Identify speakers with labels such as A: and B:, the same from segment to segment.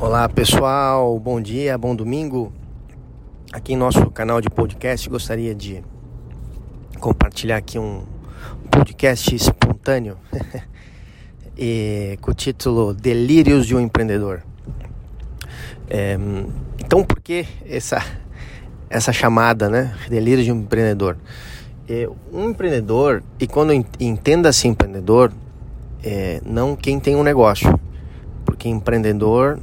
A: Olá pessoal, bom dia, bom domingo. Aqui em nosso canal de podcast gostaria de compartilhar aqui um podcast espontâneo e, com o título Delírios de um Empreendedor. É, então por que essa, essa chamada, né? Delírios de um Empreendedor? É, um empreendedor, e quando entenda-se empreendedor, é, não quem tem um negócio, porque empreendedor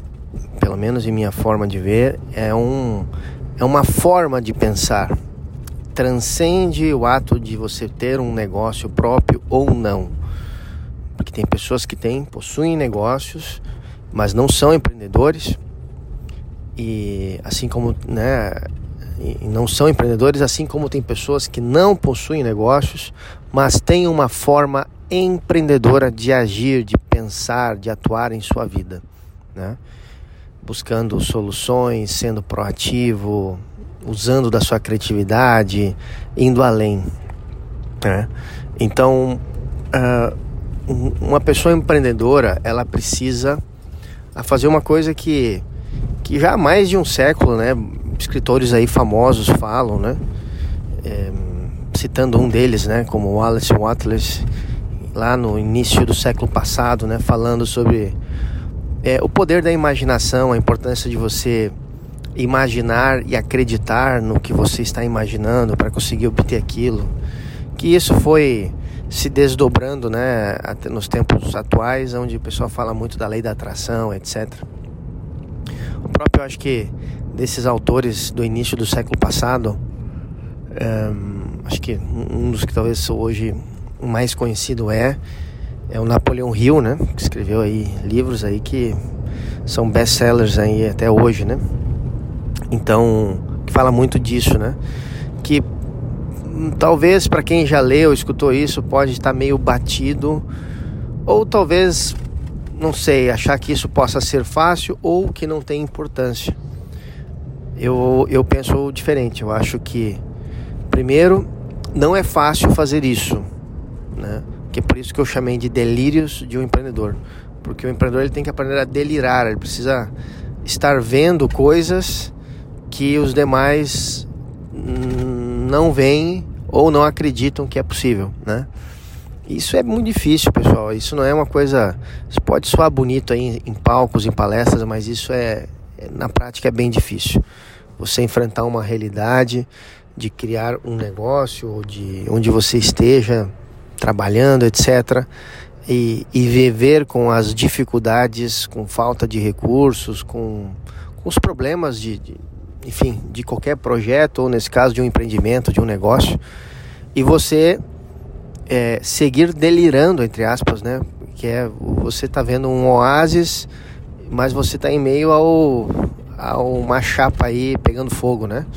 A: pelo menos em minha forma de ver, é, um, é uma forma de pensar. Transcende o ato de você ter um negócio próprio ou não. Porque tem pessoas que têm, possuem negócios, mas não são empreendedores. E assim como, né, e não são empreendedores, assim como tem pessoas que não possuem negócios, mas têm uma forma empreendedora de agir, de pensar, de atuar em sua vida, né? Buscando soluções, sendo proativo, usando da sua criatividade, indo além. Né? Então, uh, uma pessoa empreendedora, ela precisa fazer uma coisa que, que já há mais de um século, né, escritores aí famosos falam, né, é, citando um deles, né, como Wallace Wattles, lá no início do século passado, né, falando sobre é, o poder da imaginação, a importância de você imaginar e acreditar no que você está imaginando para conseguir obter aquilo. Que isso foi se desdobrando, né, nos tempos atuais, onde o pessoal fala muito da lei da atração, etc. O próprio, acho que desses autores do início do século passado, um, acho que um dos que talvez hoje mais conhecido é é o Napoleão Hill, né? Que escreveu aí livros aí que são best-sellers aí até hoje, né? Então, que fala muito disso, né? Que talvez para quem já leu, escutou isso, pode estar meio batido ou talvez não sei, achar que isso possa ser fácil ou que não tem importância. Eu, eu penso diferente. Eu acho que, primeiro, não é fácil fazer isso. Né? Que é por isso que eu chamei de delírios de um empreendedor, porque o empreendedor ele tem que aprender a delirar, ele precisa estar vendo coisas que os demais não veem ou não acreditam que é possível, né? Isso é muito difícil, pessoal. Isso não é uma coisa. Isso pode soar bonito aí em palcos, em palestras, mas isso é, é na prática é bem difícil. Você enfrentar uma realidade de criar um negócio ou de onde você esteja trabalhando, etc. E, e viver com as dificuldades, com falta de recursos, com, com os problemas de, de, enfim, de qualquer projeto, ou nesse caso de um empreendimento, de um negócio, e você é, seguir delirando, entre aspas, né? Que é você tá vendo um oásis, mas você tá em meio ao, a uma chapa aí pegando fogo, né?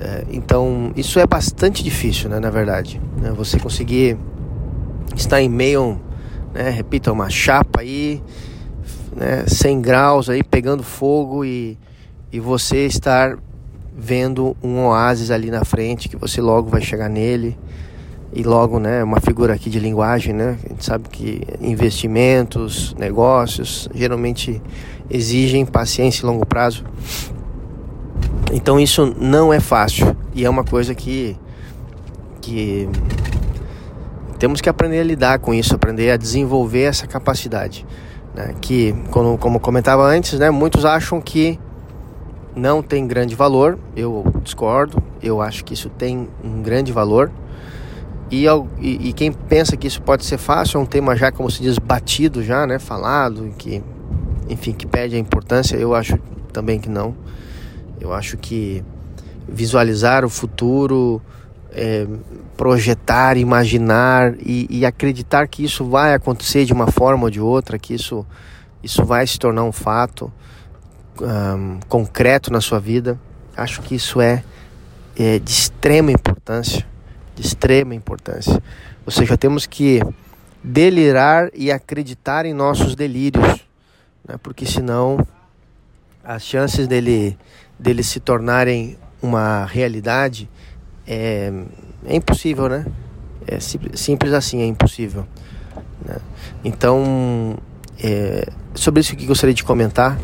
A: É, então, isso é bastante difícil, né, na verdade. Né? Você conseguir estar em meio, né, repita, uma chapa aí, né, 100 graus aí pegando fogo e, e você estar vendo um oásis ali na frente que você logo vai chegar nele e logo, né, uma figura aqui de linguagem, né? A gente sabe que investimentos, negócios geralmente exigem paciência e longo prazo. Então isso não é fácil e é uma coisa que que temos que aprender a lidar com isso, aprender a desenvolver essa capacidade. Né? Que, como, como comentava antes, né, muitos acham que não tem grande valor. Eu discordo. Eu acho que isso tem um grande valor. E, e, e, quem pensa que isso pode ser fácil é um tema já, como se diz, batido já, né? Falado, que, enfim, que perde a importância. Eu acho também que não. Eu acho que visualizar o futuro, é, projetar, imaginar e, e, acreditar que isso vai acontecer de uma forma ou de outra, que isso, isso vai se tornar um fato um, concreto na sua vida, acho que isso é, é de extrema importância, de extrema importância. Ou seja, temos que delirar e acreditar em nossos delírios, né? porque senão as chances dele, dele se tornarem uma realidade é, é impossível, né? É simples assim, é impossível. Né? Então, é, sobre isso que gostaria de comentar,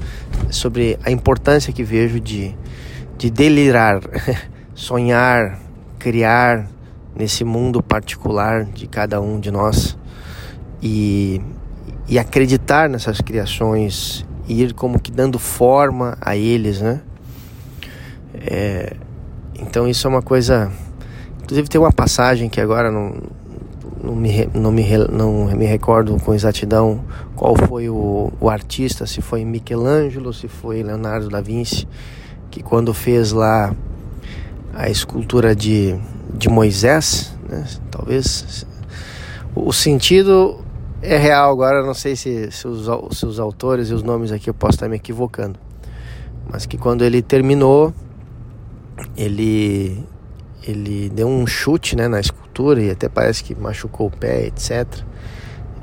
A: sobre a importância que vejo de, de delirar, sonhar, criar nesse mundo particular de cada um de nós e, e acreditar nessas criações e ir como que dando forma a eles, né? É, então isso é uma coisa. Inclusive tem uma passagem que agora não, não, me, não, me, não me recordo com exatidão qual foi o, o artista, se foi Michelangelo, se foi Leonardo da Vinci, que quando fez lá a escultura de, de Moisés, né, talvez o sentido é real agora, não sei se, se, os, se os autores e os nomes aqui eu posso estar me equivocando, mas que quando ele terminou ele ele deu um chute né, na escultura e até parece que machucou o pé, etc.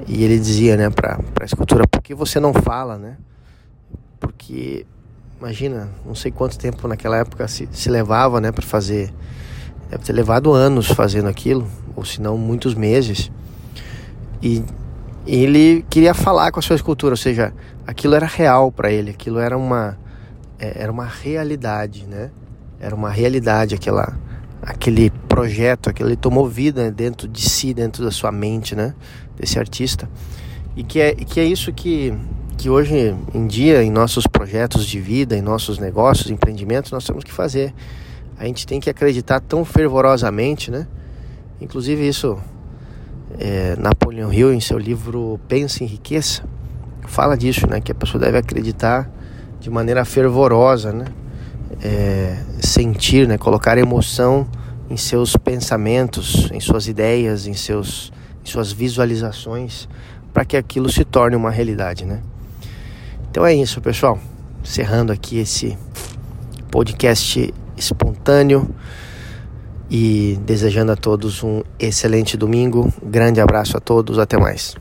A: E ele dizia né, para a escultura: por que você não fala? Né? Porque, imagina, não sei quanto tempo naquela época se, se levava né, para fazer. Deve ter levado anos fazendo aquilo, ou se não, muitos meses. E ele queria falar com a sua escultura, ou seja, aquilo era real para ele, aquilo era uma, é, era uma realidade, né? Era uma realidade aquela, aquele projeto, aquele tomou vida dentro de si, dentro da sua mente, né? Desse artista. E que é, que é isso que, que hoje em dia, em nossos projetos de vida, em nossos negócios, empreendimentos, nós temos que fazer. A gente tem que acreditar tão fervorosamente, né? Inclusive isso, é, Napoleão Hill, em seu livro Pense em Riqueza, fala disso, né? Que a pessoa deve acreditar de maneira fervorosa, né? É, sentir, né, colocar emoção em seus pensamentos, em suas ideias, em, seus, em suas visualizações, para que aquilo se torne uma realidade, né? Então é isso, pessoal. Encerrando aqui esse podcast espontâneo e desejando a todos um excelente domingo. Grande abraço a todos, até mais.